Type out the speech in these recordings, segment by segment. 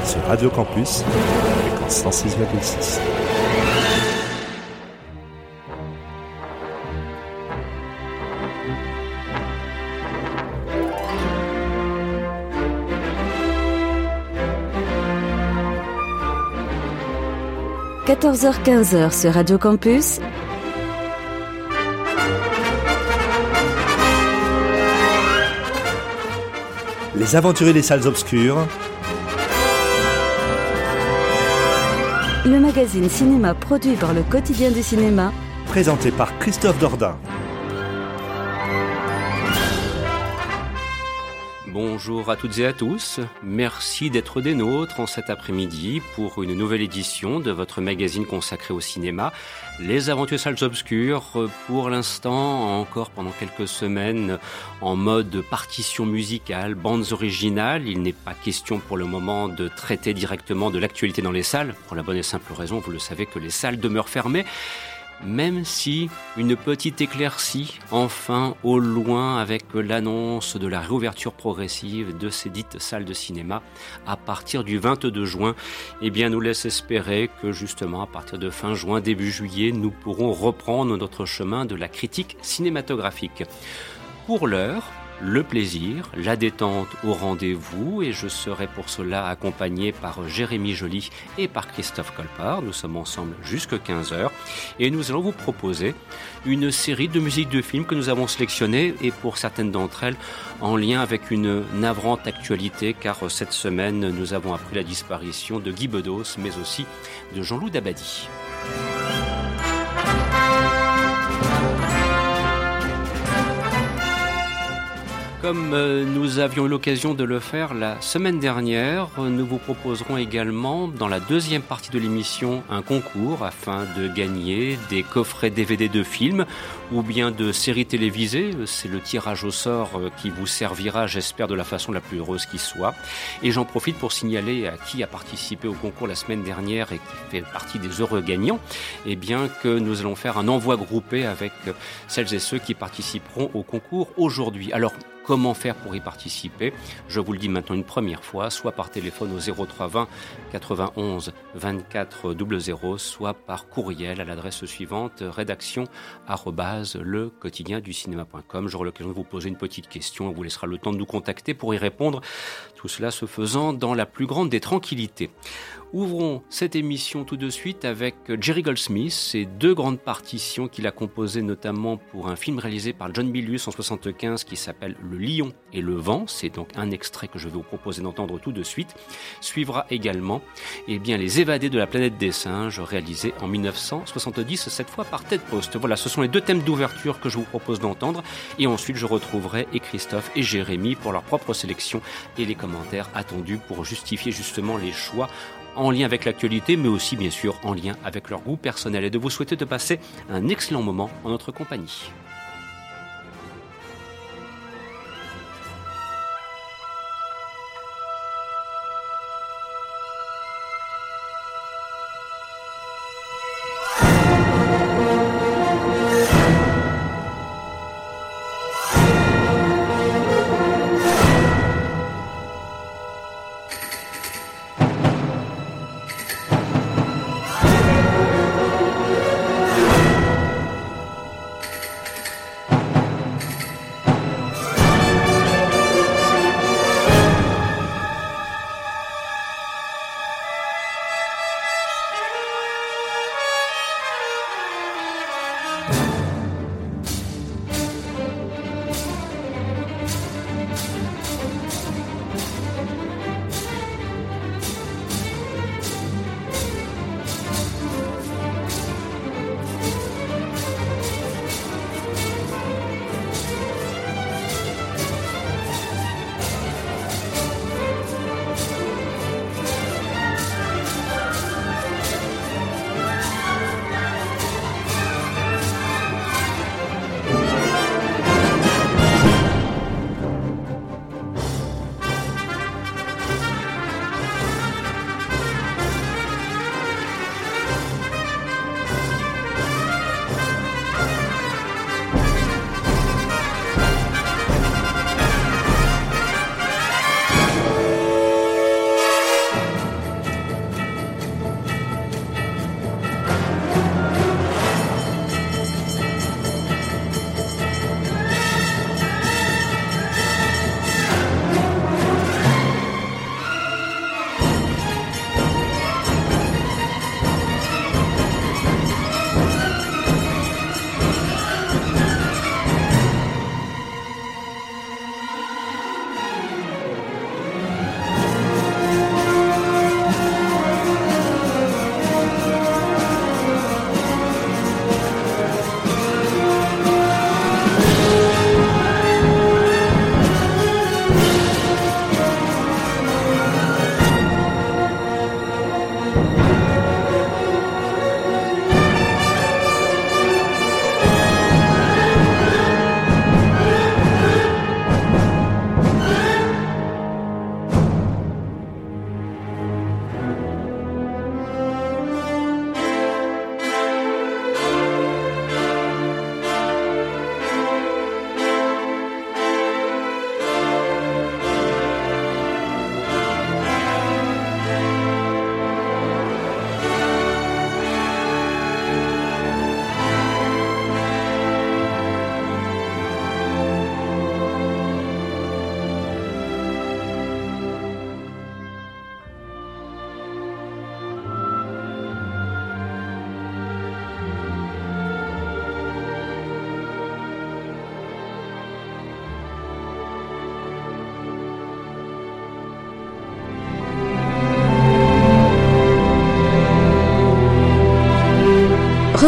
êtes sur Radio Campus, fréquence 106,6. 14h-15h sur Radio Campus. Les aventuriers des salles obscures. Le magazine cinéma produit par le quotidien du cinéma. Présenté par Christophe Dordain. Bonjour à toutes et à tous. Merci d'être des nôtres en cet après-midi pour une nouvelle édition de votre magazine consacré au cinéma, Les Aventures Salles Obscures. Pour l'instant, encore pendant quelques semaines, en mode partition musicale, bandes originales. Il n'est pas question pour le moment de traiter directement de l'actualité dans les salles, pour la bonne et simple raison, vous le savez, que les salles demeurent fermées même si une petite éclaircie, enfin au loin avec l'annonce de la réouverture progressive de ces dites salles de cinéma à partir du 22 juin, eh bien nous laisse espérer que justement à partir de fin juin, début juillet, nous pourrons reprendre notre chemin de la critique cinématographique. Pour l'heure, le plaisir, la détente au rendez-vous et je serai pour cela accompagné par Jérémy Joly et par Christophe Colpart. Nous sommes ensemble jusqu'à 15h et nous allons vous proposer une série de musiques de films que nous avons sélectionnées et pour certaines d'entre elles en lien avec une navrante actualité car cette semaine nous avons appris la disparition de Guy Bedos mais aussi de Jean-Loup Dabadi. Comme euh, nous avions eu l'occasion de le faire la semaine dernière, nous vous proposerons également dans la deuxième partie de l'émission un concours afin de gagner des coffrets DVD de films ou bien de séries télévisées. C'est le tirage au sort euh, qui vous servira, j'espère, de la façon la plus heureuse qui soit. Et j'en profite pour signaler à qui a participé au concours la semaine dernière et qui fait partie des heureux gagnants, eh bien que nous allons faire un envoi groupé avec celles et ceux qui participeront au concours aujourd'hui. Alors, Comment faire pour y participer Je vous le dis maintenant une première fois, soit par téléphone au 0320 91 24 00, soit par courriel à l'adresse suivante rédaction le quotidien du cinéma.com. J'aurai l'occasion de vous poser une petite question, on vous laissera le temps de nous contacter pour y répondre. Tout cela se faisant dans la plus grande des tranquillités. Ouvrons cette émission tout de suite avec Jerry Goldsmith et deux grandes partitions qu'il a composées notamment pour un film réalisé par John Milius en 75 qui s'appelle Le Lion et le Vent. C'est donc un extrait que je vais vous proposer d'entendre tout de suite. Suivra également eh bien, Les Évadés de la planète des singes réalisé en 1970, cette fois par Ted Post. Voilà, ce sont les deux thèmes d'ouverture que je vous propose d'entendre et ensuite je retrouverai et Christophe et Jérémy pour leur propre sélection et les commentaires attendus pour justifier justement les choix en lien avec l'actualité, mais aussi bien sûr en lien avec leur goût personnel et de vous souhaiter de passer un excellent moment en notre compagnie.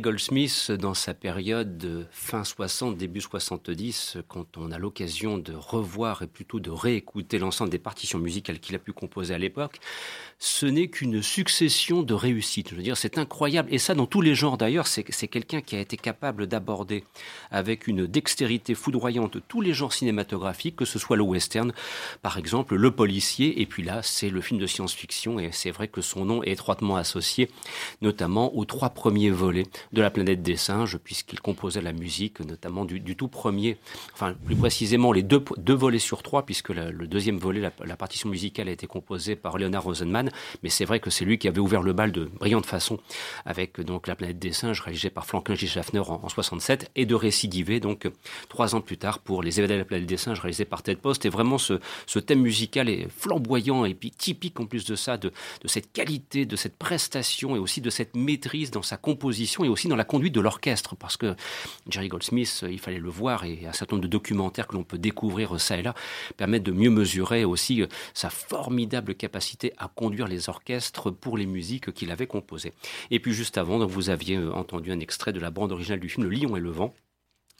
Goldsmith, dans sa période fin 60, début 70, quand on a l'occasion de revoir et plutôt de réécouter l'ensemble des partitions musicales qu'il a pu composer à l'époque, ce n'est qu'une succession de réussites. Je veux dire, c'est incroyable. Et ça, dans tous les genres d'ailleurs, c'est quelqu'un qui a été capable d'aborder avec une dextérité foudroyante tous les genres cinématographiques, que ce soit le western, par exemple, le policier, et puis là, c'est le film de science-fiction, et c'est vrai que son nom est étroitement associé, notamment aux trois premiers volets de la planète des singes, puisqu'il composait la musique, notamment du, tout premier, enfin plus précisément les deux, volets sur trois, puisque le deuxième volet, la, partition musicale a été composée par Leonard Rosenman, mais c'est vrai que c'est lui qui avait ouvert le bal de brillante façon avec donc la planète des singes réalisée par Franklin J. Schaffner en, 67 et de récidiver donc trois ans plus tard pour les événements de la planète des singes réalisés par Ted Post. Et vraiment ce, thème musical est flamboyant et puis typique en plus de ça de, cette qualité, de cette prestation et aussi de cette maîtrise dans sa composition et aussi dans la conduite de l'orchestre, parce que Jerry Goldsmith, il fallait le voir, et un certain nombre de documentaires que l'on peut découvrir ça et là permettent de mieux mesurer aussi euh, sa formidable capacité à conduire les orchestres pour les musiques qu'il avait composées. Et puis juste avant, vous aviez euh, entendu un extrait de la bande originale du film Le Lion et le Vent,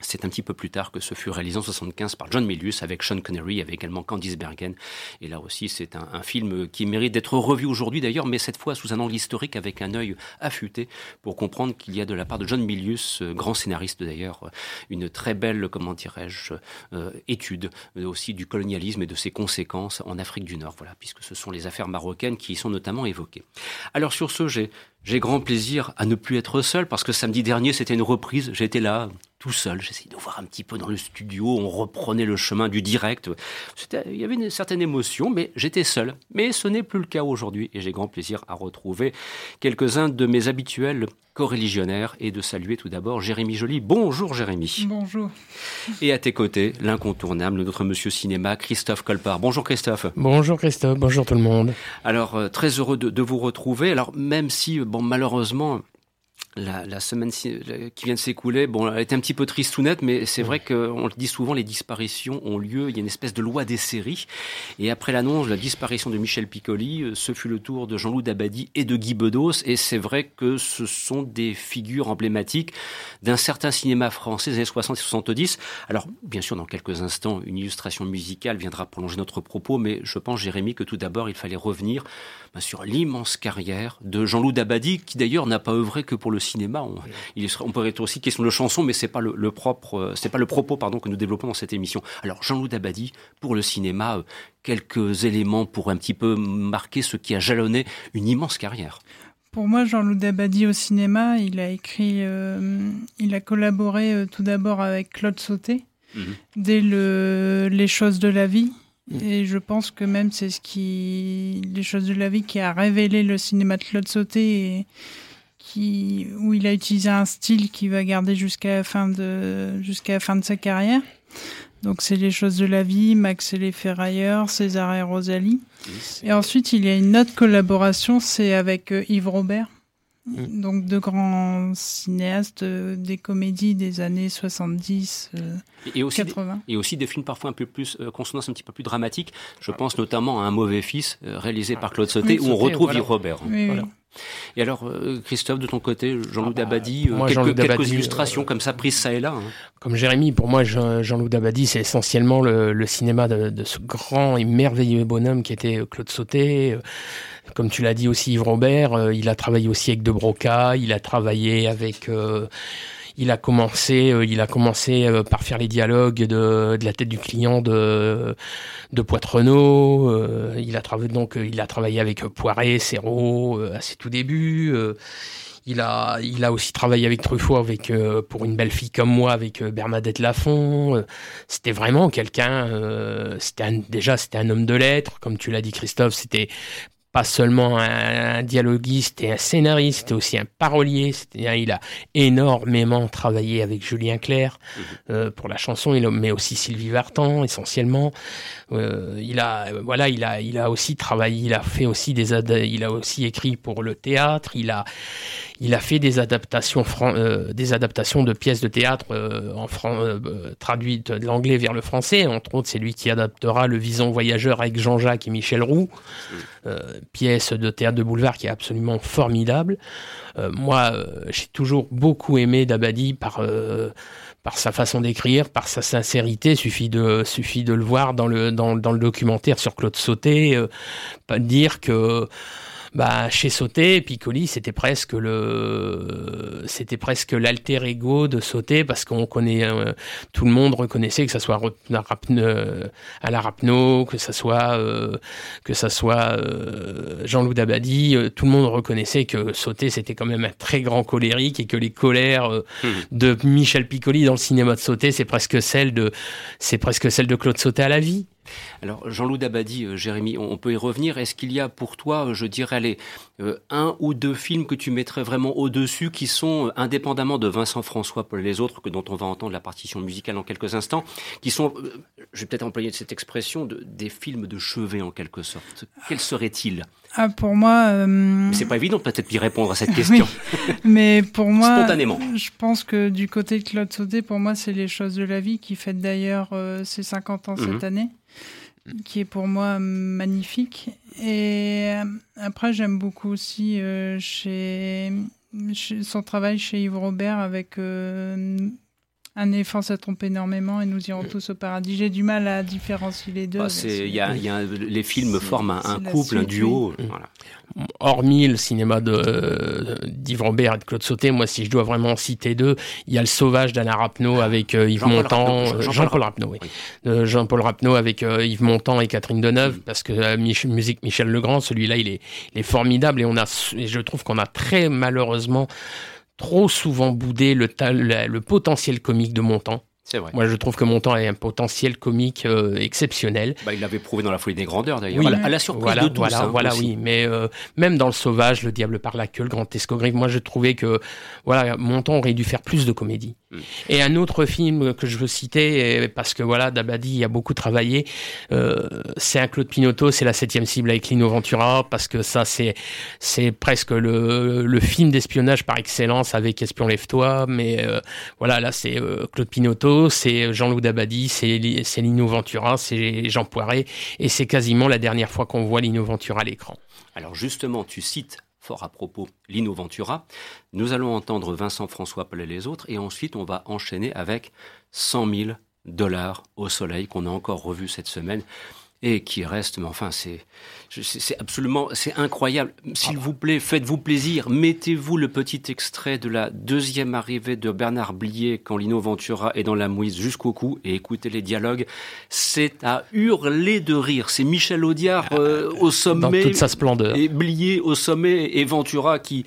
c'est un petit peu plus tard que ce fut réalisé en 75 par John Milius avec Sean Connery, avec également Candice Bergen. Et là aussi, c'est un, film qui mérite d'être revu aujourd'hui d'ailleurs, mais cette fois sous un angle historique avec un œil affûté pour comprendre qu'il y a de la part de John Milius, euh, grand scénariste d'ailleurs, euh, une très belle, comment dirais-je, euh, étude aussi du colonialisme et de ses conséquences en Afrique du Nord, voilà, puisque ce sont les affaires marocaines qui y sont notamment évoquées. Alors sur ce, j'ai j'ai grand plaisir à ne plus être seul parce que samedi dernier c'était une reprise. J'étais là tout seul. J'essayais de voir un petit peu dans le studio. On reprenait le chemin du direct. Il y avait une certaine émotion, mais j'étais seul. Mais ce n'est plus le cas aujourd'hui et j'ai grand plaisir à retrouver quelques-uns de mes habituels co-religionnaire, et de saluer tout d'abord Jérémy Joly. Bonjour Jérémy. Bonjour. Et à tes côtés, l'incontournable, notre monsieur cinéma, Christophe Colpart. Bonjour Christophe. Bonjour Christophe, bonjour tout le monde. Alors, euh, très heureux de, de vous retrouver. Alors, même si, bon, malheureusement, la, la, semaine qui vient de s'écouler, bon, elle était un petit peu triste ou nette, mais c'est vrai qu'on le dit souvent, les disparitions ont lieu. Il y a une espèce de loi des séries. Et après l'annonce de la disparition de Michel Piccoli, euh, ce fut le tour de Jean-Loup Dabadi et de Guy Bedos. Et c'est vrai que ce sont des figures emblématiques d'un certain cinéma français des années 60 et 70. Alors, bien sûr, dans quelques instants, une illustration musicale viendra prolonger notre propos, mais je pense, Jérémy, que tout d'abord, il fallait revenir bah, sur l'immense carrière de Jean-Loup Dabadi, qui d'ailleurs n'a pas œuvré que pour le cinéma. On, il, on pourrait être aussi question de chanson, mais c'est pas le, le propre, euh, c'est pas le propos pardon que nous développons dans cette émission. Alors Jean-Loup Dabadi pour le cinéma, euh, quelques éléments pour un petit peu marquer ce qui a jalonné une immense carrière. Pour moi, Jean-Loup Dabadi au cinéma, il a écrit, euh, il a collaboré euh, tout d'abord avec Claude Sauté mmh. dès le Les choses de la vie. Et je pense que même c'est ce qui, les choses de la vie qui a révélé le cinéma de Claude Sauté et qui, où il a utilisé un style qui va garder jusqu'à la fin de, jusqu'à la fin de sa carrière. Donc c'est les choses de la vie, Max et les ferrailleurs, César et Rosalie. Et ensuite il y a une autre collaboration, c'est avec euh, Yves Robert. Mmh. Donc de grands cinéastes euh, des comédies des années 70, euh, et aussi 80. Des, et aussi des films parfois un peu plus euh, consonance un petit peu plus dramatiques. Je pense notamment à Un mauvais fils euh, réalisé par Claude Sauté oui, où on retrouve voilà. Yves Robert. Oui, voilà. oui. Et alors, euh, Christophe, de ton côté, Jean-Loup ah bah, Dabadi, moi, quelques, Jean quelques Dabadi, illustrations comme ça prises ça et là. Hein. Comme Jérémy, pour moi, Jean-Loup Dabadi, c'est essentiellement le, le cinéma de, de, ce grand et merveilleux bonhomme qui était Claude Sauté. Comme tu l'as dit aussi, Yves Robert, il a travaillé aussi avec De Broca, il a travaillé avec... Euh, il a commencé, euh, il a commencé euh, par faire les dialogues de, de la tête du client de, de Poitrenaud. Euh, il a travaillé donc, il a travaillé avec Poiret, Serrault à ses tout débuts. Il a, il a aussi travaillé avec Truffaut, avec pour une belle fille comme moi, avec Bernadette Lafont. C'était vraiment quelqu'un. c'était déjà, c'était un homme de lettres, comme tu l'as dit, Christophe. C'était pas seulement un, un, dialoguiste et un scénariste, c'était aussi un parolier. Il a énormément travaillé avec Julien Clerc euh, pour la chanson, mais aussi Sylvie Vartan essentiellement. Euh, il a, voilà, il a, il a aussi travaillé, il a fait aussi des, il a aussi écrit pour le théâtre. Il a, il a fait des adaptations, euh, des adaptations de pièces de théâtre euh, en euh, traduites de l'anglais vers le français. Entre autres, c'est lui qui adaptera Le Vison Voyageur avec Jean-Jacques et Michel Roux, pièce de théâtre de boulevard qui est absolument formidable. moi, j'ai toujours beaucoup aimé Dabadi par par sa façon d'écrire, par sa sincérité. Suffit de suffit de le voir dans le dans, dans le documentaire sur Claude Sauté, euh, pas dire que bah, chez Sauté, Piccoli, c'était presque le, c'était presque l'alter ego de Sauté parce qu'on connaît, euh, tout le monde reconnaissait que ça soit à la Rapno, que ça soit, euh, que ça soit euh, Jean-Loup Dabadi, euh, tout le monde reconnaissait que Sauté c'était quand même un très grand colérique et que les colères mmh. de Michel Piccoli dans le cinéma de Sauté, c'est presque celle de, c'est presque celle de Claude Sauté à la vie. Alors Jean-Loup Dabadi, euh, Jérémy, on, peut y revenir. Est-ce qu'il y a pour toi, je dirais, euh, un ou deux films que tu mettrais vraiment au-dessus, qui sont euh, indépendamment de Vincent François pour les autres, que dont on va entendre la partition musicale en quelques instants, qui sont, euh, je vais peut-être employer cette expression, de, des films de chevet en quelque sorte. Quels seraient-ils? Ah, pour moi. Euh... C'est pas évident peut-être d'y répondre à cette question. oui, mais pour moi. Spontanément. Je pense que du côté de Claude Sauté, pour moi, c'est Les choses de la vie qui fête d'ailleurs euh, ses 50 ans mmh. cette année, qui est pour moi magnifique. Et euh, après, j'aime beaucoup aussi euh, chez, chez, son travail chez Yves Robert avec un éléphant, ça trompe énormément et nous irons tous au paradis. J'ai du mal à différencier les deux. Ah, y a, y a, les films forment un, un couple, un duo. Oui. Voilà. Hormis le cinéma de d'Yves Robert et de Claude Sauté, moi, si je dois vraiment citer deux, il y a Le Sauvage d'Alain Rapneau avec euh, Yves Jean Montand, Rapneau, Jean-Paul Jean Rapneau, oui. oui. Euh, Jean-Paul Rapneau avec euh, Yves Montand et Catherine Deneuve, mm. parce que la musique Michel Legrand, celui-là, il est, il est formidable et on a, et je trouve qu'on a très malheureusement trop souvent boudé le, le, le potentiel comique de Montand. C'est vrai. Moi, je trouve que Montand a un potentiel comique euh, exceptionnel. Bah, il l'avait prouvé dans La Folie des Grandeurs, d'ailleurs. à, la surprise voilà, de tous. Voilà, hein, voilà oui. Mais euh, même dans Le Sauvage, Le Diable par la queue, Le Grand Escogriffe, moi, je trouvais que voilà, Montand aurait dû faire plus de comédie. Et un autre film que je veux citer, parce que voilà, Dabadi a beaucoup travaillé, euh, c'est un Claude Pinotto, c'est La Septième Cible avec Lino Ventura, parce que ça, c'est c'est presque le, le film d'espionnage par excellence avec Espion Lève-toi. Mais euh, voilà, là, c'est Claude Pinotto c'est Jean-Loup Dabadi, c'est Lino Ventura, c'est Jean Poiret, et c'est quasiment la dernière fois qu'on voit Lino Ventura à l'écran. Alors justement, tu cites fort à propos Lino Ventura. Nous allons entendre Vincent François Paul et les autres, et ensuite on va enchaîner avec 100 000 dollars au soleil qu'on a encore revu cette semaine et qui reste, mais enfin, c'est, c'est absolument, c'est incroyable. S'il vous plaît, faites-vous plaisir, mettez-vous le petit extrait de la deuxième arrivée de Bernard Blier quand Lino Ventura est dans la mouise jusqu'au cou et écoutez les dialogues. C'est à hurler de rire. C'est Michel Audiard euh, au sommet. Dans toute sa splendeur. Et Blier au sommet et Ventura qui,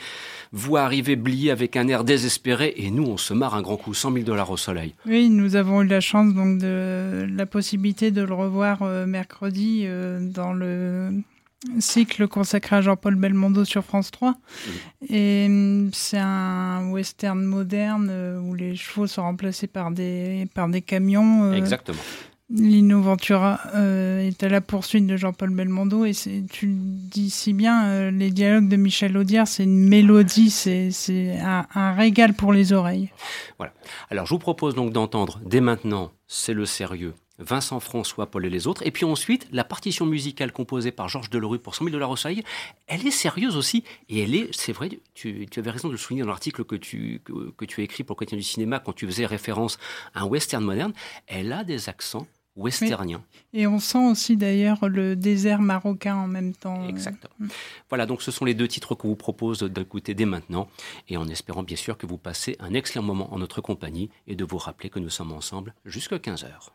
voit arriver Blier avec un air désespéré et nous on se marre un grand coup, 100 000 dollars au soleil. Oui, nous avons eu la chance donc de la possibilité de le revoir euh, mercredi euh, dans le cycle consacré à Jean-Paul Belmondo sur France 3. Mmh. Et mm, c'est un western moderne euh, où les chevaux sont remplacés par des, par des camions. Exactement. Lino Ventura euh, est à la poursuite de Jean-Paul Belmondo et tu le dis si bien, euh, les dialogues de Michel Audiard, c'est une mélodie, c'est un, régal pour les oreilles. Voilà. Alors je vous propose donc d'entendre dès maintenant, c'est le sérieux, Vincent François, Paul et les autres. Et puis ensuite, la partition musicale composée par Georges Delerue pour 100 000 dollars au soleil, elle est sérieuse aussi. Et elle est, c'est vrai, tu, avais raison de le souligner dans l'article que tu, que, tu as écrit pour le quotidien du cinéma quand tu faisais référence à un western moderne. Elle a des accents westerniens. Et on sent aussi d'ailleurs le désert marocain en même temps. Exactement. Mm. Voilà, donc ce sont les deux titres qu'on vous propose d'écouter dès maintenant, et en espérant bien sûr que vous passez un excellent moment en notre compagnie, et de vous rappeler que nous sommes ensemble jusqu'à 15h.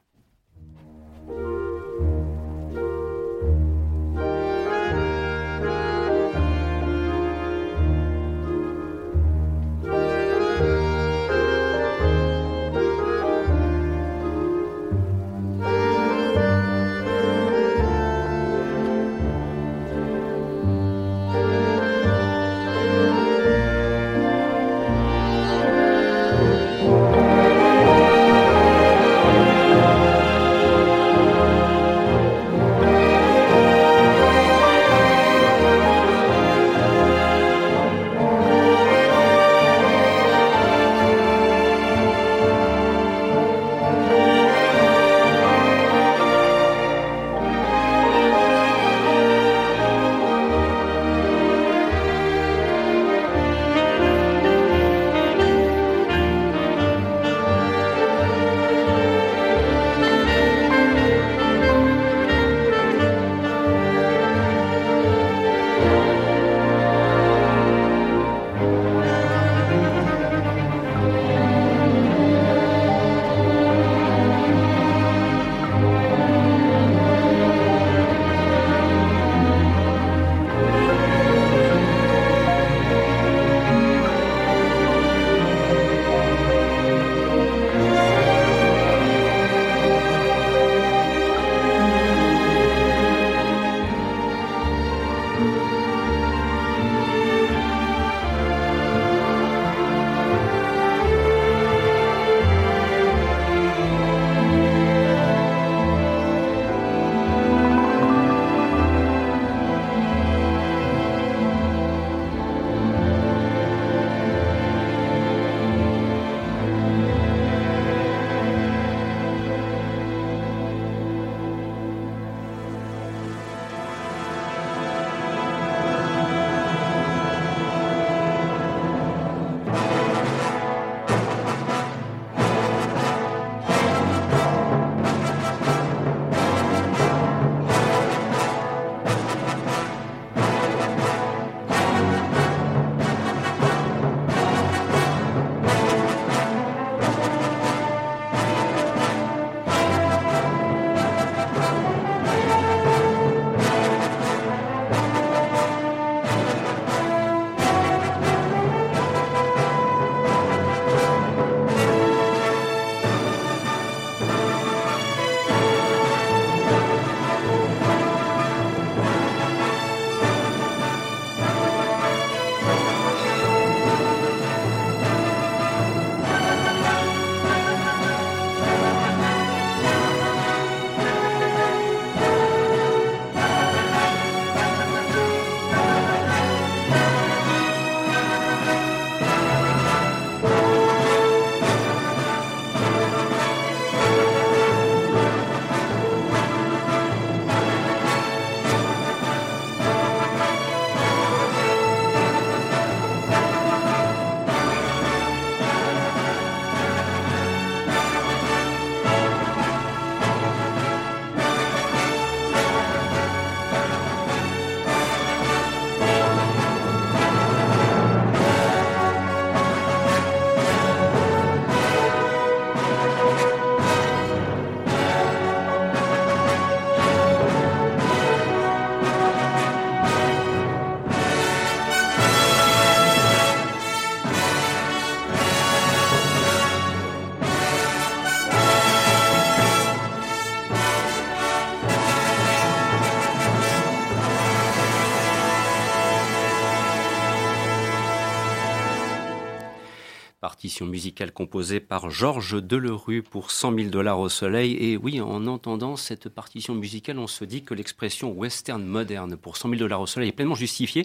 Partition musicale composée par Georges Delerue pour 100 000 dollars au soleil. Et oui, en entendant cette partition musicale, on se dit que l'expression western moderne pour 100 000 dollars au soleil est pleinement justifiée.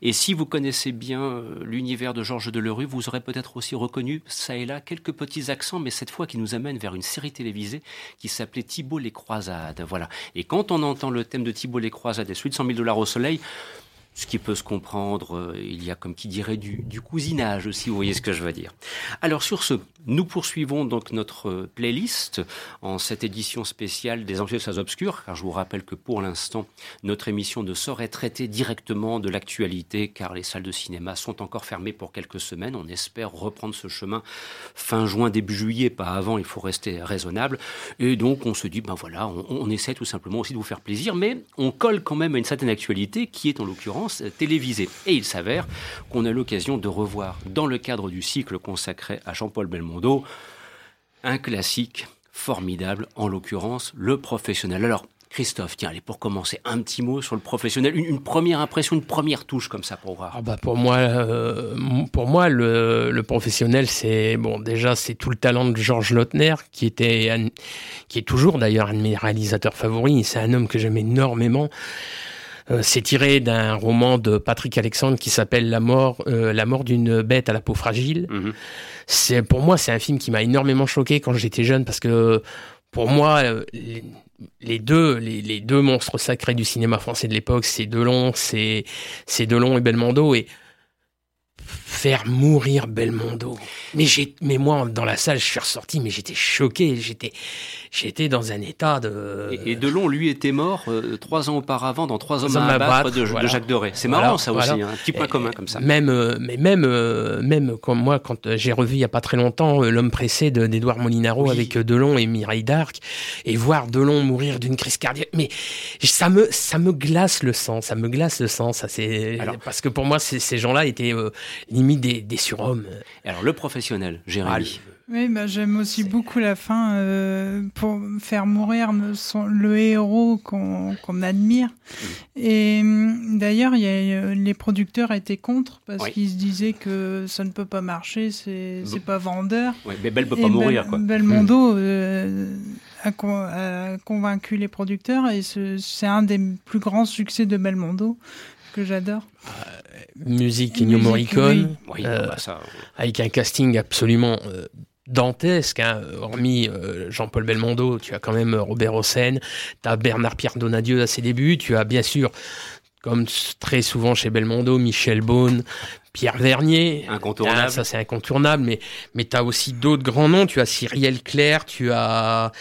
Et si vous connaissez bien euh, l'univers de Georges Delerue, vous aurez peut-être aussi reconnu, ça et là, quelques petits accents, mais cette fois qui nous amène vers une série télévisée qui s'appelait Thibault les Croisades. Voilà. Et quand on entend le thème de Thibault les Croisades et celui de 100 000 dollars au soleil, ce qui peut se comprendre, euh, il y a comme qui dirait du, cousinage aussi, vous voyez ce que je veux dire. Alors sur ce, nous poursuivons donc notre euh, playlist en cette édition spéciale des Salles Obscures, car je vous rappelle que pour l'instant, notre émission ne saurait traiter directement de l'actualité, car les salles de cinéma sont encore fermées pour quelques semaines. On espère reprendre ce chemin fin juin, début juillet, pas avant, il faut rester raisonnable. Et donc on se dit, ben voilà, on essaie tout simplement aussi de vous faire plaisir, mais on colle quand même à une certaine actualité qui est en l'occurrence télévisée. Et il s'avère qu'on a l'occasion de revoir, dans le cadre du cycle consacré à Jean-Paul Belmondo, un classique formidable, en l'occurrence le professionnel. Alors, Christophe, tiens, allez, pour commencer, un petit mot sur le professionnel, une, première impression, une première touche comme ça pour voir. Ah bah pour moi, euh, pour moi, le, professionnel, c'est bon, déjà, c'est tout le talent de Georges Lautner, qui était, qui est toujours d'ailleurs un de mes réalisateurs favoris. C'est un homme que j'aime énormément. Euh, c'est tiré d'un roman de Patrick Alexandre qui s'appelle La mort, euh, la mort d'une bête à la peau fragile. Mhm. C'est pour moi, c'est un film qui m'a énormément choqué quand j'étais jeune parce que pour moi, euh, les, deux, les, deux monstres sacrés du cinéma français de l'époque, c'est Delon, c'est c'est Delon et Belmondo et faire mourir Belmondo. Mais j'ai, mais moi, dans la salle, je suis ressorti, mais j'étais choqué. J'étais, j'étais dans un état de. Et, Delon, lui, était mort euh, trois ans auparavant dans Trois hommes à abattre de, Jacques Doré. C'est marrant, ça aussi, hein, un petit point commun comme ça. Même, euh, mais même, euh, même comme moi, quand j'ai revu il y a pas très longtemps l'homme pressé d'Edouard Molinaro avec Delon et Mireille d'Arc, et voir Delon mourir d'une crise cardiaque, mais ça me, ça me glace le sang, ça me glace le sang. Ça c'est parce que pour moi, ces gens-là étaient limite des, des surhommes. Alors le professionnel, Jérémy. Oui, bah, j'aime aussi beaucoup la fin euh, pour faire mourir le héros qu'on admire. Et mm, d'ailleurs, les producteurs étaient contre parce qu'ils se disaient que ça ne peut pas marcher, c'est pas vendeur. Ouais, mais Belle peut pas mourir. Quoi. Belmondo mm. euh, a, convaincu les producteurs et c'est un des plus grands succès de Belmondo que j'adore. Musique Ennio Morricone, bah, avec un casting absolument dantesque, hein. hormis euh, Jean-Paul Belmondo, tu as quand même euh, Robert Hossein, tu as Bernard-Pierre Donadieu à ses débuts, tu as bien sûr, comme très souvent chez Belmondo, Michel Beaune, Pierre Vernier. Incontournable. ça c'est incontournable, mais, mais tu as aussi d'autres grands noms, tu as Cyrielle Claire, tu as...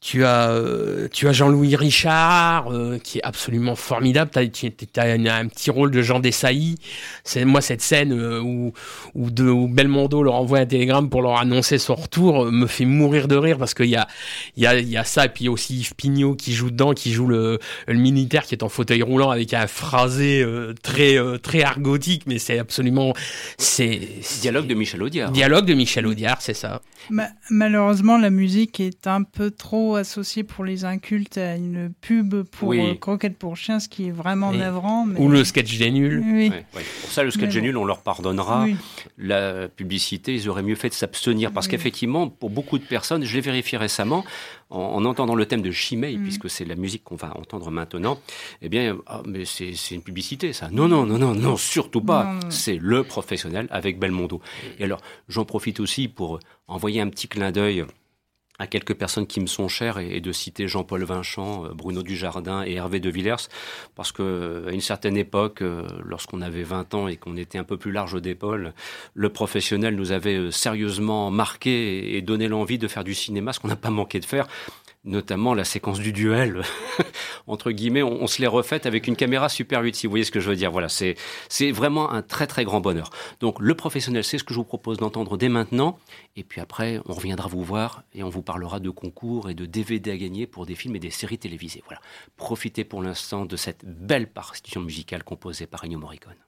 Tu as, euh, tu as Jean-Louis Richard, euh, qui est absolument formidable. Tu as, un petit rôle de Jean Dessailly. C'est moi cette scène euh, où, où, de, où Belmondo leur envoie un télégramme pour leur annoncer son retour me fait mourir de rire parce qu'il y a, il y, a, il y a ça et puis il y a aussi Yves Pignot qui joue dedans, qui joue le, le militaire qui est en fauteuil roulant avec un phrasé très très argotique, mais c'est absolument c'est dialogue de Michel Audiard. Dialogue de Michel Audiard, c'est ça. malheureusement, la musique est un peu trop associé pour les incultes à une pub pour euh, Croquette pour chien, ce qui est vraiment navrant. Ou le sketch des nuls. Oui. Pour ça, le sketch des nuls, on leur pardonnera. La publicité, ils auraient mieux fait de s'abstenir. Parce qu'effectivement, pour beaucoup de personnes, je l'ai vérifié récemment, en, entendant le thème de Chimay, mm. puisque c'est la musique qu'on va entendre maintenant, eh bien, ah, mais c'est une publicité, ça. Non, non, non, non, non, surtout pas. C'est le professionnel avec Belmondo. Et alors, j'en profite aussi pour envoyer un petit clin d'œil à quelques personnes qui me sont chères et, de citer Jean-Paul Vinchamp, euh, Bruno Dujardin et Hervé de Villers, parce que à une certaine époque, euh, lorsqu'on avait 20 ans et qu'on était un peu plus large d'épaules, le professionnel nous avait euh, sérieusement marqué et donné l'envie de faire du cinéma, ce qu'on n'a pas manqué de faire notamment la séquence du duel, entre guillemets, on, se l'est refaite avec une caméra Super 8, si vous voyez ce que je veux dire. Voilà, c'est vraiment un très très grand bonheur. Donc le professionnel, c'est ce que je vous propose d'entendre dès maintenant. Et puis après, on reviendra vous voir et on vous parlera de concours et de DVD à gagner pour des films et des séries télévisées. Voilà. Profitez pour l'instant de cette belle partition musicale composée par Ennio Morricone.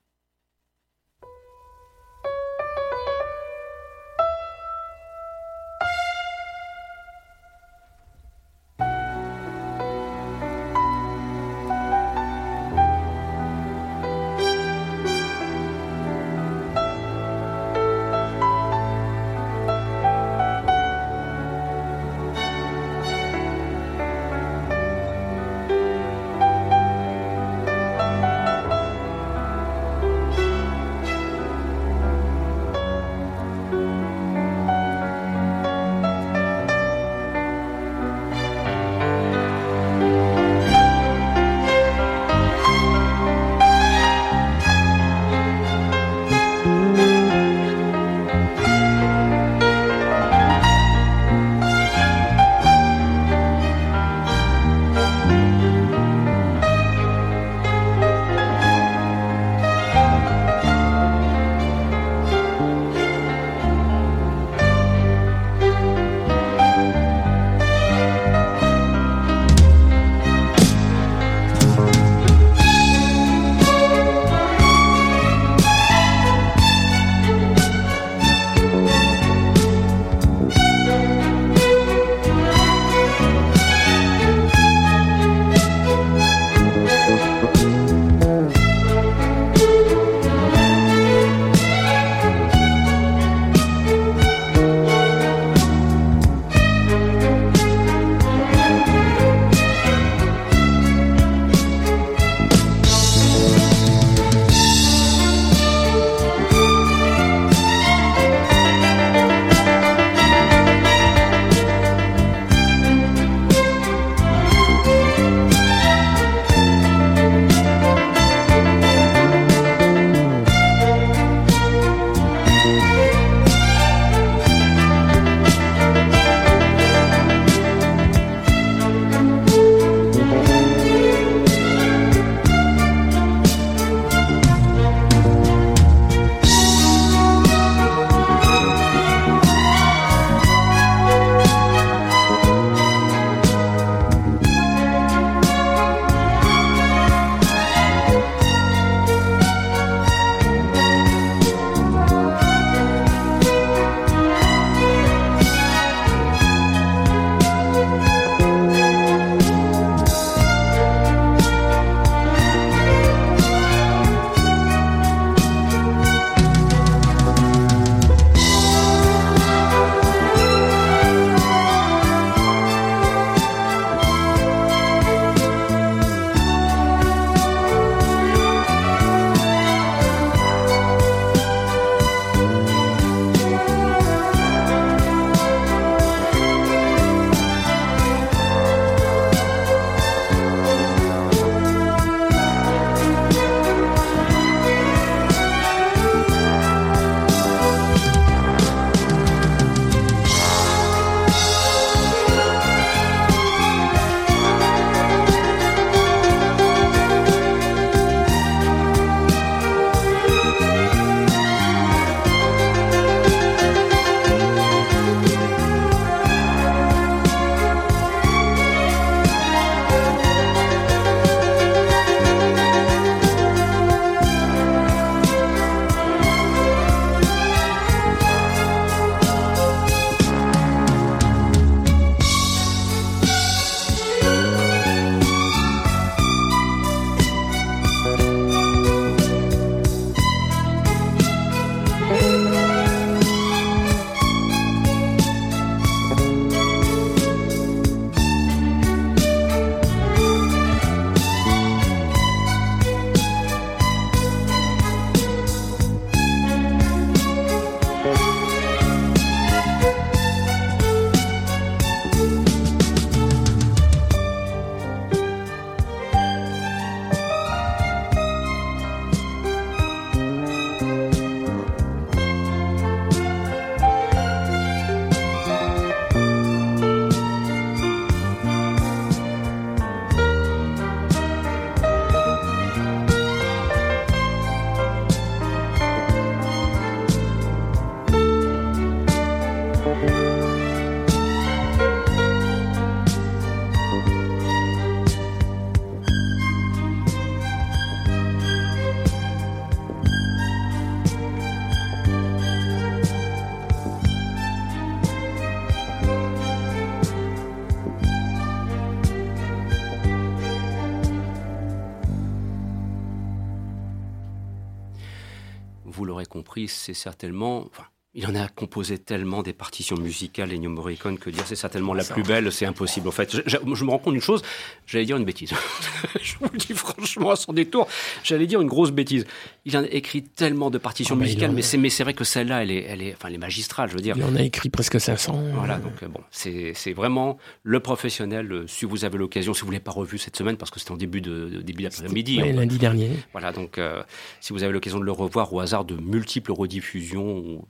C'est certainement, il en a composé tellement des partitions musicales, Ennio Morricone, que dire c'est certainement la plus belle, c'est impossible. En fait, je, me rends compte d'une chose, j'allais dire une bêtise. je vous le dis franchement à son détour, j'allais dire une grosse bêtise. Il en a écrit tellement de partitions ah bah, musicales, mais c'est mais c'est vrai que celle-là, elle est, elle est, enfin, elle est magistrale, je veux dire. Il en a écrit presque 500. Voilà, donc euh, bon, c'est vraiment le professionnel. Euh, si vous avez l'occasion, si vous l'avez pas revu cette semaine, parce que c'était en début de, début d'après-midi. Lundi dernier. Voilà, donc euh, si vous avez l'occasion de le revoir au hasard de multiples rediffusions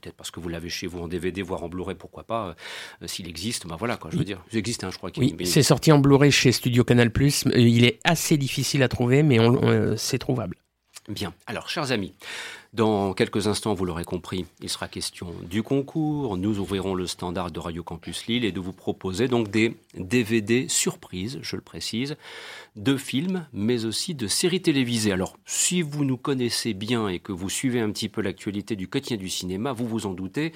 peut-être parce que vous l'avez chez vous en DVD, voire en Blu-ray, pourquoi pas. Euh, s'il existe, ben voilà, quoi, je veux dire. Il existe, hein, je crois. Oui, c'est sorti en Blu-ray chez Studio Canal+. Il est assez difficile à trouver, mais euh, c'est trouvable. Bien. Alors, chers amis, dans quelques instants, vous l'aurez compris, il sera question du concours. Nous ouvrirons le standard de Radio Campus Lille et de vous proposer donc des DVD surprises, je le précise, de films, mais aussi de séries télévisées. Alors, si vous nous connaissez bien et que vous suivez un petit peu l'actualité du quotidien du cinéma, vous vous en doutez,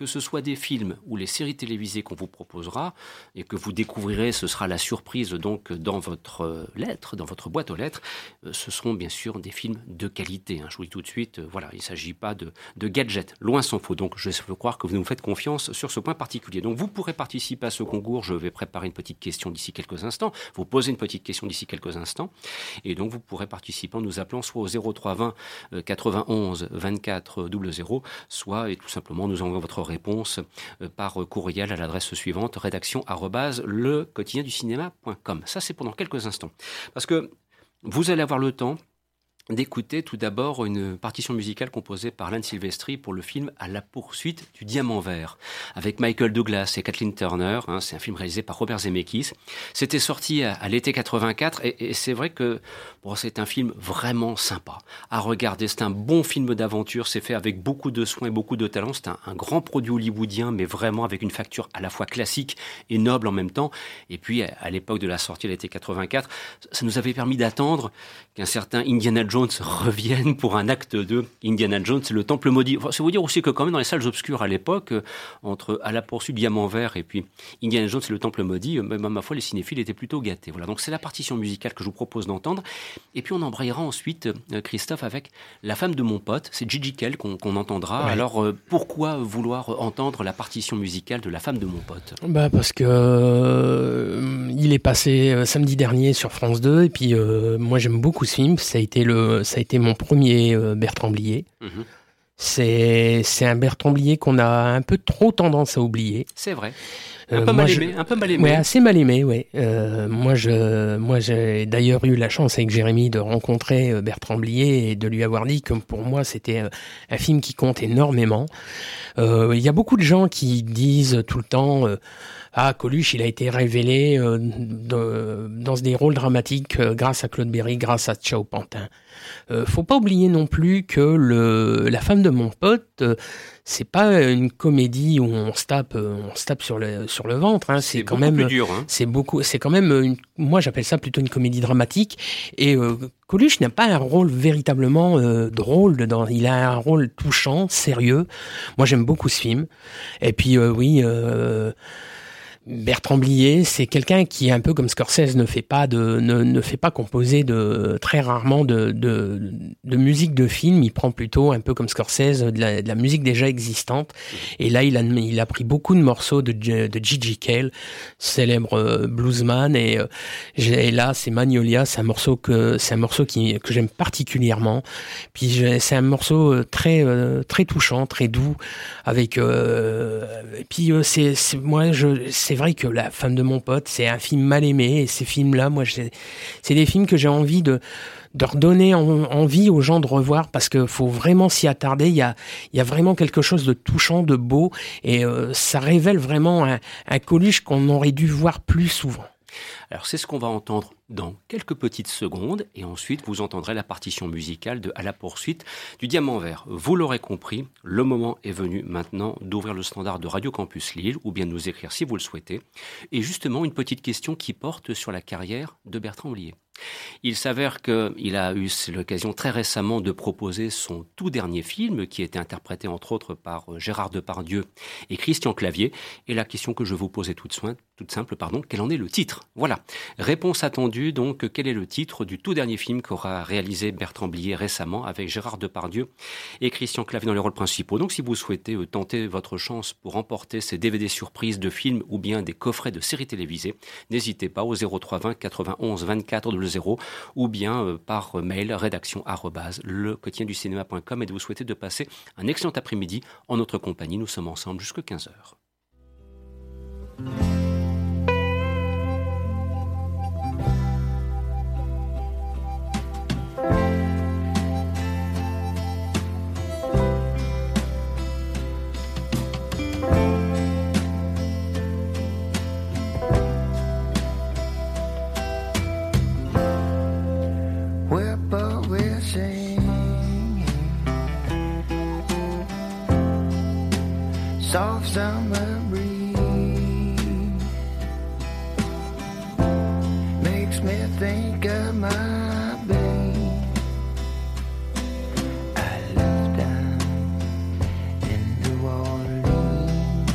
que ce soit des films ou les séries télévisées qu'on vous proposera et que vous découvrirez, ce sera la surprise donc dans votre euh, lettre, dans votre boîte aux lettres, euh, ce seront bien sûr des films de qualité. Hein. Je vous dis tout de suite, euh, voilà, il ne s'agit pas de, gadgets, loin s'en faut. Donc je veux croire que vous nous faites confiance sur ce point particulier. Donc vous pourrez participer à ce concours. Je vais préparer une petite question d'ici quelques instants. Vous posez une petite question d'ici quelques instants. Et donc vous pourrez participer en nous appelant soit au 0320 91 24 00, soit et tout simplement nous envoyer votre réponse euh, par courriel à l'adresse suivante rédaction le quotidien du cinéma.com. Ça, c'est pendant quelques instants. Parce que vous allez avoir le temps d'écouter tout d'abord une partition musicale composée par Lane Silvestri pour le film À la poursuite du diamant vert, avec Michael Douglas et Kathleen Turner. Hein, c'est un film réalisé par Robert Zemeckis. C'était sorti à, l'été 84 et, c'est vrai que bon, c'est un film vraiment sympa à regarder. C'est un bon film d'aventure. C'est fait avec beaucoup de soin et beaucoup de talent. C'est un, grand produit hollywoodien, mais vraiment avec une facture à la fois classique et noble en même temps. Et puis, à, l'époque de la sortie l'été 84, ça nous avait permis d'attendre qu'un certain Indiana Jones reviennent pour un acte de Indiana Jones, le temple maudit. Enfin, c'est vous dire aussi que quand même dans les salles obscures à l'époque, euh, entre à la poursuite Diamant Vert et puis Indiana Jones et le temple maudit, euh, même à ma foi, les cinéphiles étaient plutôt gâtés. Voilà, donc c'est la partition musicale que je vous propose d'entendre. Et puis on embrayera ensuite, euh, Christophe, avec la femme de mon pote, c'est Gigi Kell qu'on entendra. Alors pourquoi vouloir entendre la partition musicale de la femme de mon pote? Bah parce que il est passé samedi dernier sur France 2 et puis moi j'aime beaucoup ce film. Ça a été le ça a été mon premier euh, Bertrand Blier. Mhm. C'est un Bertrand Blier qu'on a un peu trop tendance à oublier. C'est vrai. Euh, un peu, mal aimé, un peu mal aimé. assez mal aimé, oui. Euh, moi, je, moi, j'ai d'ailleurs eu la chance avec Jérémy de rencontrer Bertrand Blier et de lui avoir dit que pour moi, c'était un film qui compte énormément. Il y a beaucoup de gens qui disent tout le temps ah, Coluche, il a été révélé euh, dans des rôles dramatiques euh, grâce à Claude Berry, grâce à Chao Pantin. Euh, faut pas oublier non plus que le, la femme de mon pote, c'est pas une comédie où on se tape, on se tape sur le sur le ventre. Hein. C'est quand même. Hein. C'est beaucoup. C'est quand même une, moi j'appelle ça plutôt une comédie dramatique. Et Coluche n'a pas un rôle véritablement drôle dedans. Il a un rôle touchant, sérieux. Moi j'aime beaucoup ce film. Et puis oui. Bertrand Blier, c'est quelqu'un qui, un peu comme Scorsese, ne fait pas de, ne, ne fait pas composer de très rarement de, de, de, musique de film. Il prend plutôt un peu comme Scorsese de la, de la musique déjà existante. Et là, il a, il a pris beaucoup de morceaux de, de Gigi Cale, célèbre euh, bluesman. Et, euh, et là, c'est Magnolia. C'est un morceau que c'est un morceau qui que j'aime particulièrement. Puis c'est un morceau euh, très très touchant, très doux. Avec et puis c'est moi je c'est vrai que La femme de mon pote, c'est un film mal aimé. Et ces films-là, moi, c'est des films que j'ai envie de, redonner envie aux gens de revoir parce qu'il faut vraiment s'y attarder. Il y a, y a vraiment quelque chose de touchant, de beau. Et euh, ça révèle vraiment un, un Coluche qu'on aurait dû voir plus souvent. Alors c'est ce qu'on va entendre dans quelques petites secondes et ensuite vous entendrez la partition musicale de À la poursuite du diamant vert. Vous l'aurez compris, le moment est venu maintenant d'ouvrir le standard de Radio Campus Lille ou bien de nous écrire si vous le souhaitez. Et justement une petite question qui porte sur la carrière de Bertrand Ollier. Il s'avère qu'il a eu l'occasion très récemment de proposer son tout dernier film, qui était interprété entre autres par Gérard Depardieu et Christian Clavier. Et la question que je vous posais toute, toute simple, pardon, quel en est le titre? Voilà. Réponse attendue, donc, quel est le titre du tout dernier film qu'aura réalisé Bertrand Blier récemment avec Gérard Depardieu et Christian Clavier dans les rôles principaux? Donc, si vous souhaitez euh, tenter votre chance pour remporter ces DVD surprises de films ou bien des coffrets de séries télévisées, n'hésitez pas au 0320 91 24 00 ou bien euh, par mail rédaction le quotidien du cinéma.com et de vous souhaiter de passer un excellent après-midi en notre compagnie. Nous sommes ensemble jusqu'à 15h. Soft summer breeze makes me think of my babe. I left down in New Orleans.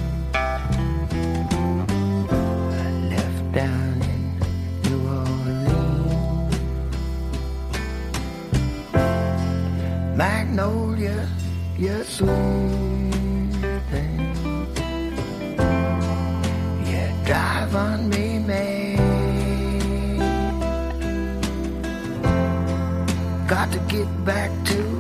I left down in New Orleans. Magnolia, you're sweet. On me, man. Got to get back to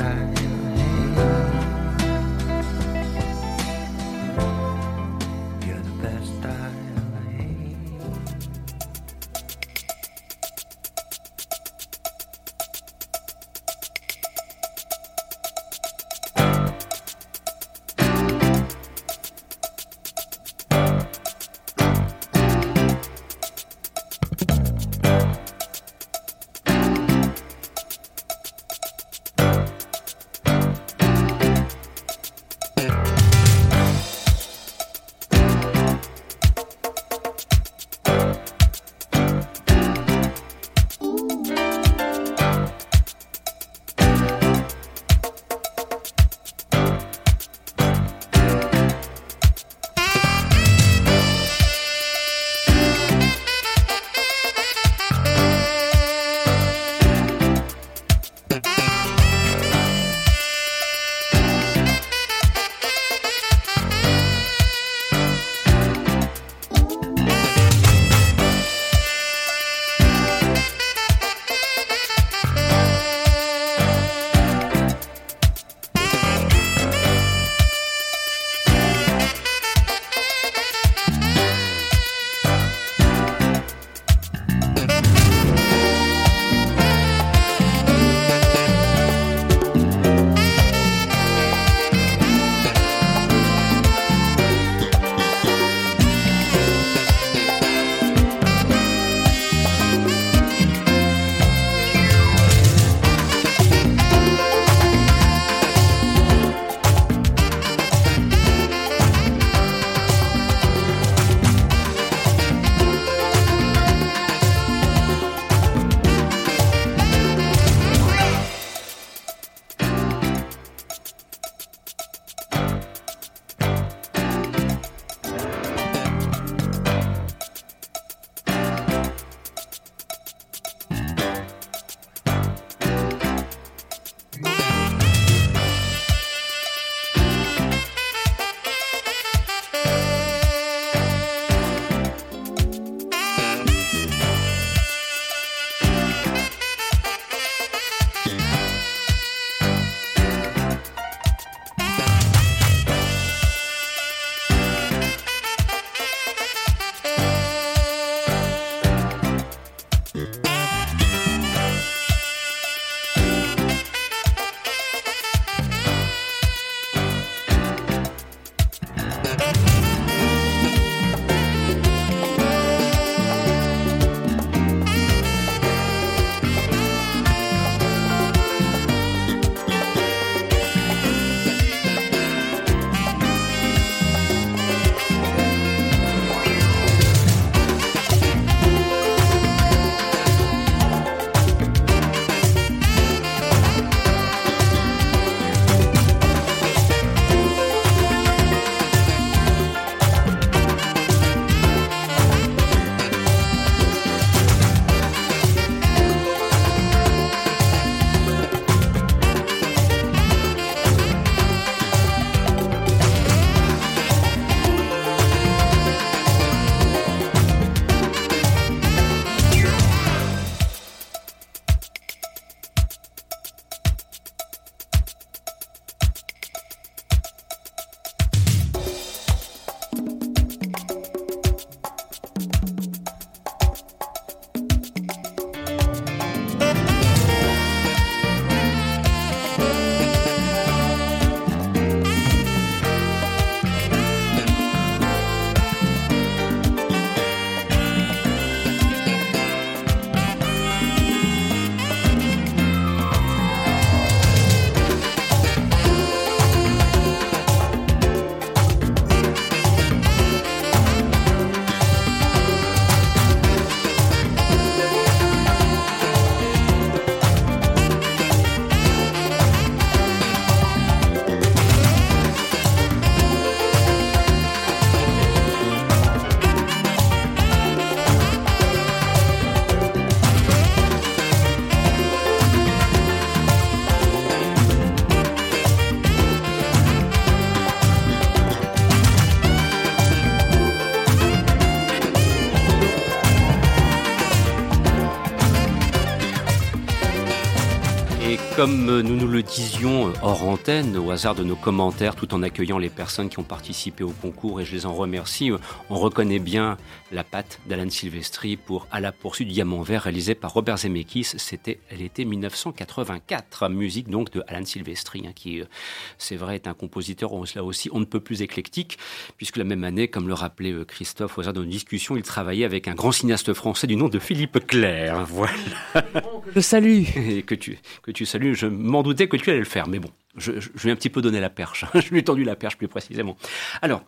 die nous nous le disions hors antenne, au hasard de nos commentaires, tout en accueillant les personnes qui ont participé au concours, et je les en remercie, on reconnaît bien la patte d'Alan Silvestri pour À la poursuite du diamant vert, réalisé par Robert Zemeckis. C'était, était 1984, musique donc de Alan Silvestri, hein, qui, euh, c'est vrai, est un compositeur, là aussi, on ne peut plus éclectique, puisque la même année, comme le rappelait euh, Christophe au hasard de nos discussions, il travaillait avec un grand cinéaste français du nom de Philippe Clair. Voilà. Je salue. Et que tu, que tu salues. Je m'en doutais que tu allais le faire, mais bon, je, lui ai un petit peu donné la perche. je lui ai tendu la perche plus précisément. Alors,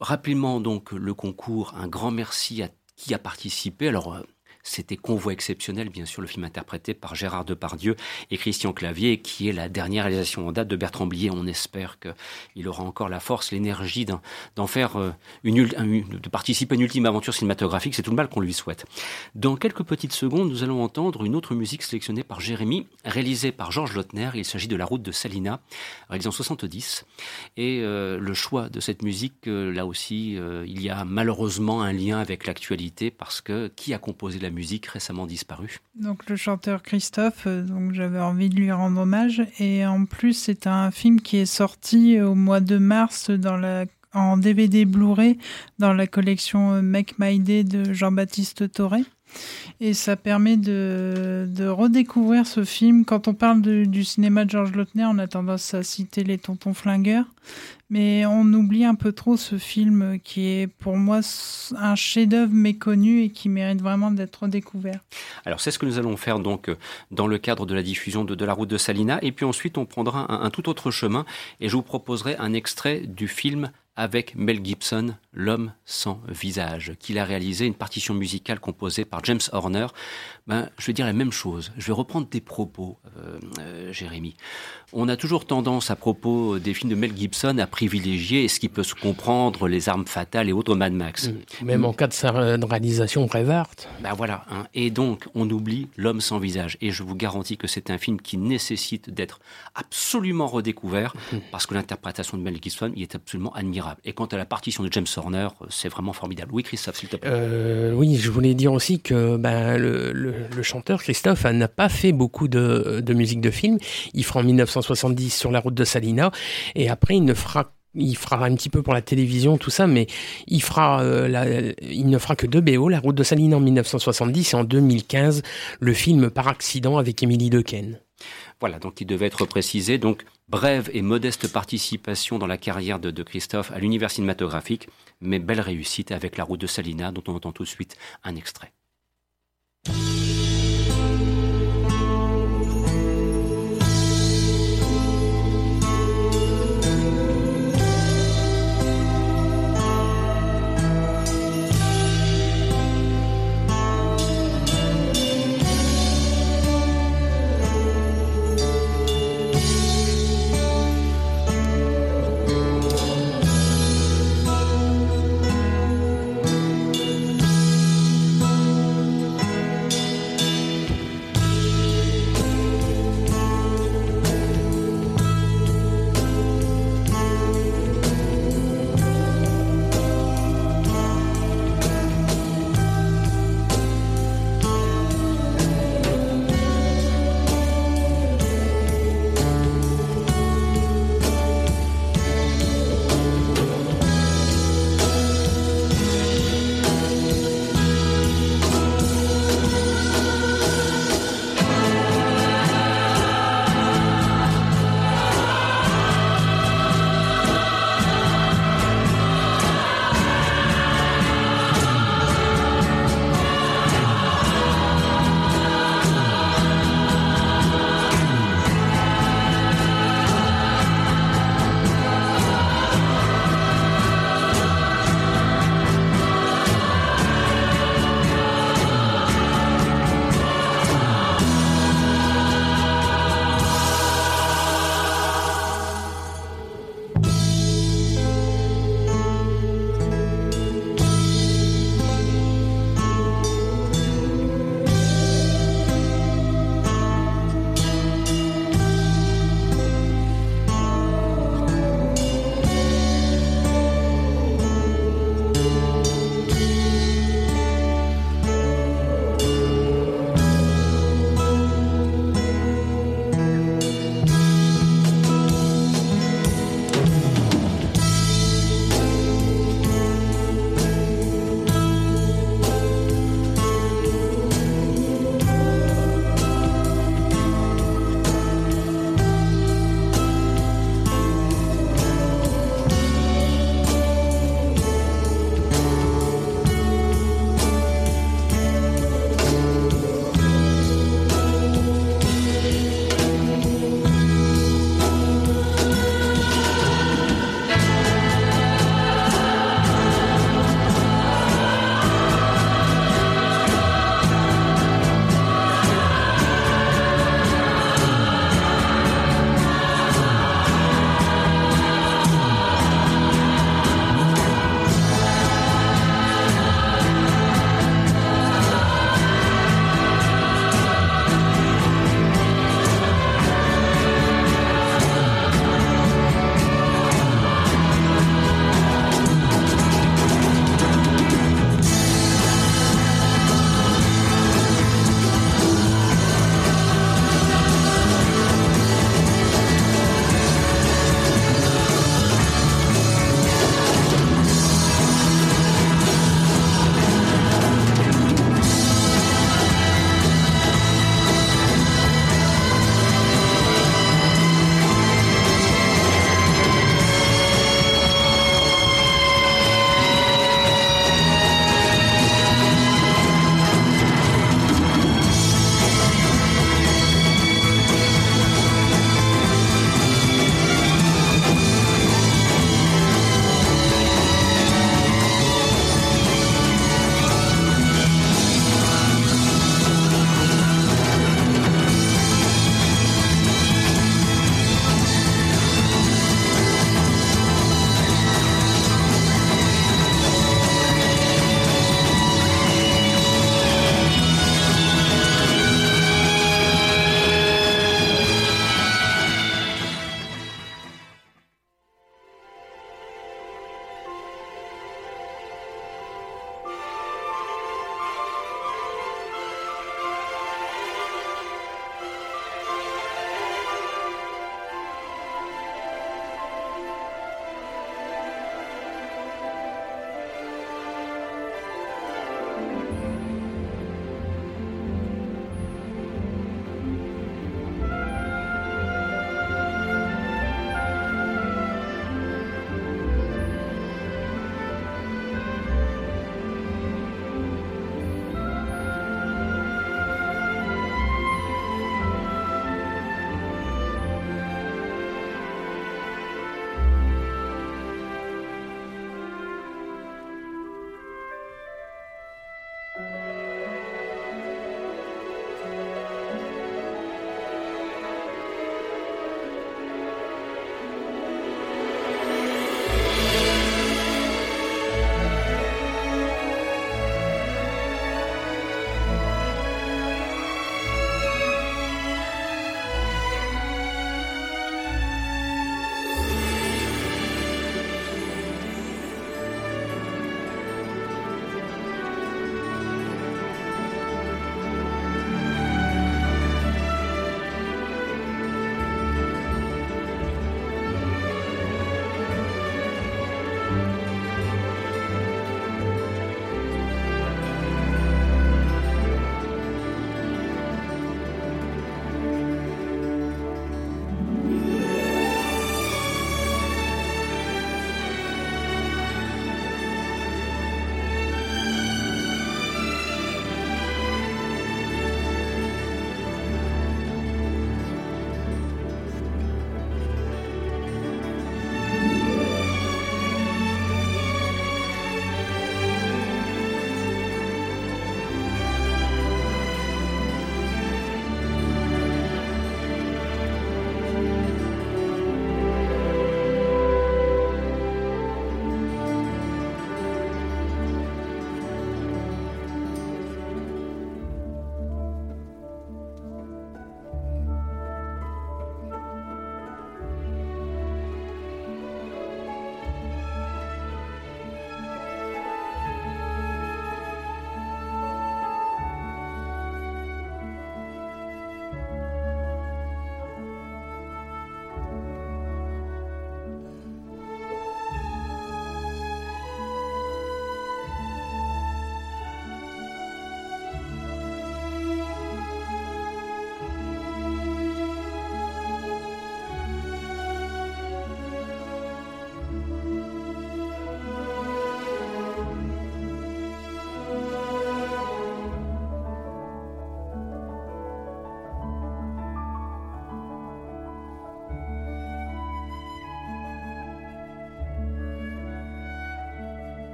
rapidement donc le concours. Un grand merci à qui a participé. Alors, euh, c'était Convoi exceptionnel, bien sûr, le film interprété par Gérard Depardieu et Christian Clavier, qui est la dernière réalisation en date de Bertrand Blier. On espère qu'il aura encore la force, l'énergie d'en faire euh, une, de participer à une ultime aventure cinématographique. C'est tout le mal qu'on lui souhaite. Dans quelques petites secondes, nous allons entendre une autre musique sélectionnée par Jérémy, réalisée par Georges Lautner. Il s'agit de La Route de Salina, réalisée en 70. Et euh, le choix de cette musique, euh, là aussi, il y a malheureusement un lien avec l'actualité parce que qui a composé la musique musique récemment disparue. Donc le chanteur Christophe, euh, donc j'avais envie de lui rendre hommage. Et en plus, c'est un film qui est sorti au mois de mars dans la en DVD Blu-ray dans la collection Make My Day de Jean-Baptiste Toré. Et ça permet de, de, redécouvrir ce film. Quand on parle du cinéma de Georges Lautner, on a tendance à citer Les Tontons Flingueurs. Mais on oublie un peu trop ce film qui est pour moi un chef-d'œuvre méconnu et qui mérite vraiment d'être découvert. Alors c'est ce que nous allons faire donc dans le cadre de la diffusion de, la route de Salina. Et puis ensuite on prendra un tout autre chemin et je vous proposerai un extrait du film avec Mel Gibson, L'homme sans visage, qu'il a réalisé une partition musicale composée par James Horner. Ben, je vais dire la même chose. Je vais reprendre tes propos, euh, euh, Jérémy. On a toujours tendance, à propos des films de Mel Gibson, à privilégier ce qui peut se comprendre, les armes fatales et autres Mad Max. Mmh. Même en cas de sa réalisation Brevart. Ben voilà. Hein. Et donc, on oublie L'homme sans visage. Et je vous garantis que c'est un film qui nécessite d'être absolument redécouvert, mmh. parce que l'interprétation de Mel Gibson, il est absolument admirable. Et quant à la partition de James Horner, c'est vraiment formidable. Oui, Christophe, s'il te plaît. Euh, oui, je voulais dire aussi que ben, le, le, le chanteur Christophe n'a pas fait beaucoup de, musique de film. Il fera en 1970 sur la route de Salina, et après il ne fera il fera un petit peu pour la télévision, tout ça, mais il euh, ne fera que deux BO, La Route de Salina en 1970 et en 2015, le film Par accident avec Émilie Dequesne. Voilà, donc il devait être précisé. Donc, brève et modeste participation dans la carrière de, de Christophe à l'univers cinématographique, mais belle réussite avec La Route de Salina, dont on entend tout de suite un extrait.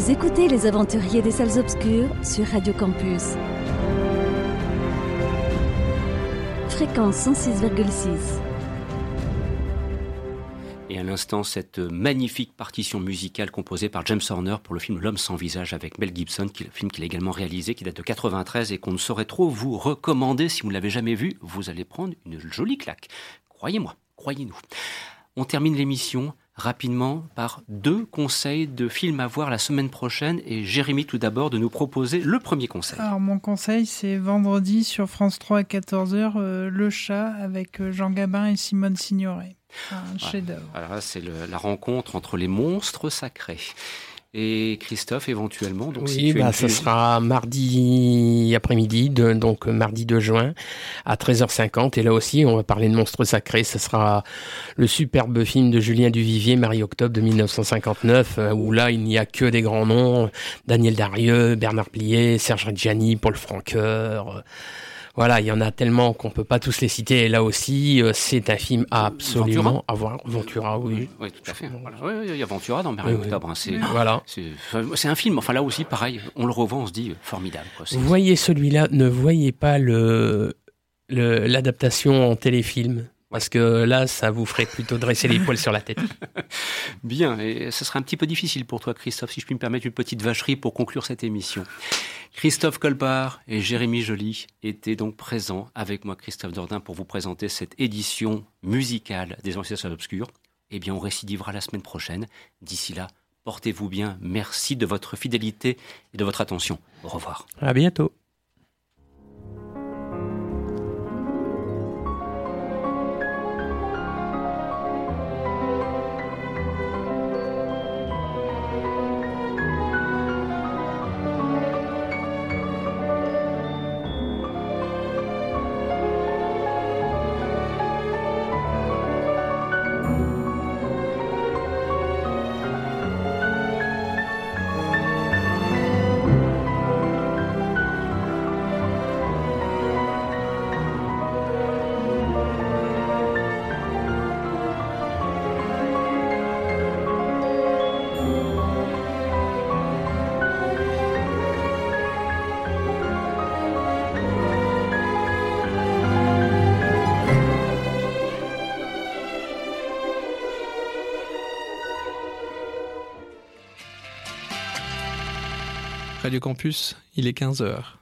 Vous écoutez Les Aventuriers des Salles Obscures sur Radio Campus. Fréquence 106,6. Et à l'instant, cette magnifique partition musicale composée par James Horner pour le film L'homme sans visage avec Mel Gibson, qui est le film qu'il a également réalisé, qui date de 93 et qu'on ne saurait trop vous recommander si vous ne l'avez jamais vu. Vous allez prendre une jolie claque. Croyez-moi, croyez-nous. On termine l'émission rapidement par deux conseils de films à voir la semaine prochaine et Jérémy tout d'abord de nous proposer le premier conseil. Alors mon conseil c'est vendredi sur France 3 à 14h euh, Le chat avec euh, Jean Gabin et Simone Signoret. Un chef-d'œuvre. Alors c'est la rencontre entre les monstres sacrés et Christophe éventuellement. Donc, oui, bah, ça sera mardi après-midi, donc mardi 2 juin à 13h50. Et là aussi, on va parler de monstres sacrés. Ce sera le superbe film de Julien Duvivier, Marie-Octobre de 1959, euh, où là, il n'y a que des grands noms. Daniel Darieux, Bernard Plier, Serge Reggiani, Paul Franqueur voilà, il y en a tellement qu'on peut pas tous les citer. Et là aussi, euh, c'est un film absolument à voir. Ventura, oui. Oui, tout à fait. il y a Ventura dans Marie Octobre. Hein, c'est voilà. C'est un film. Enfin là aussi, pareil. On le revoit, on se dit formidable. Vous voyez celui-là. Ne voyez pas le l'adaptation en téléfilm. Parce que là, ça vous ferait plutôt dresser les poils sur la tête. Bien, et ce sera un petit peu difficile pour toi, Christophe, si je puis me permettre une petite vacherie pour conclure cette émission. Christophe Colpart et Jérémy Joly étaient donc présents avec moi, Christophe Dordain, pour vous présenter cette édition musicale des Anciens Obscurs. Eh bien, on récidivera la semaine prochaine. D'ici là, portez-vous bien. Merci de votre fidélité et de votre attention. Au revoir. À bientôt. Radio Campus, il est 15h.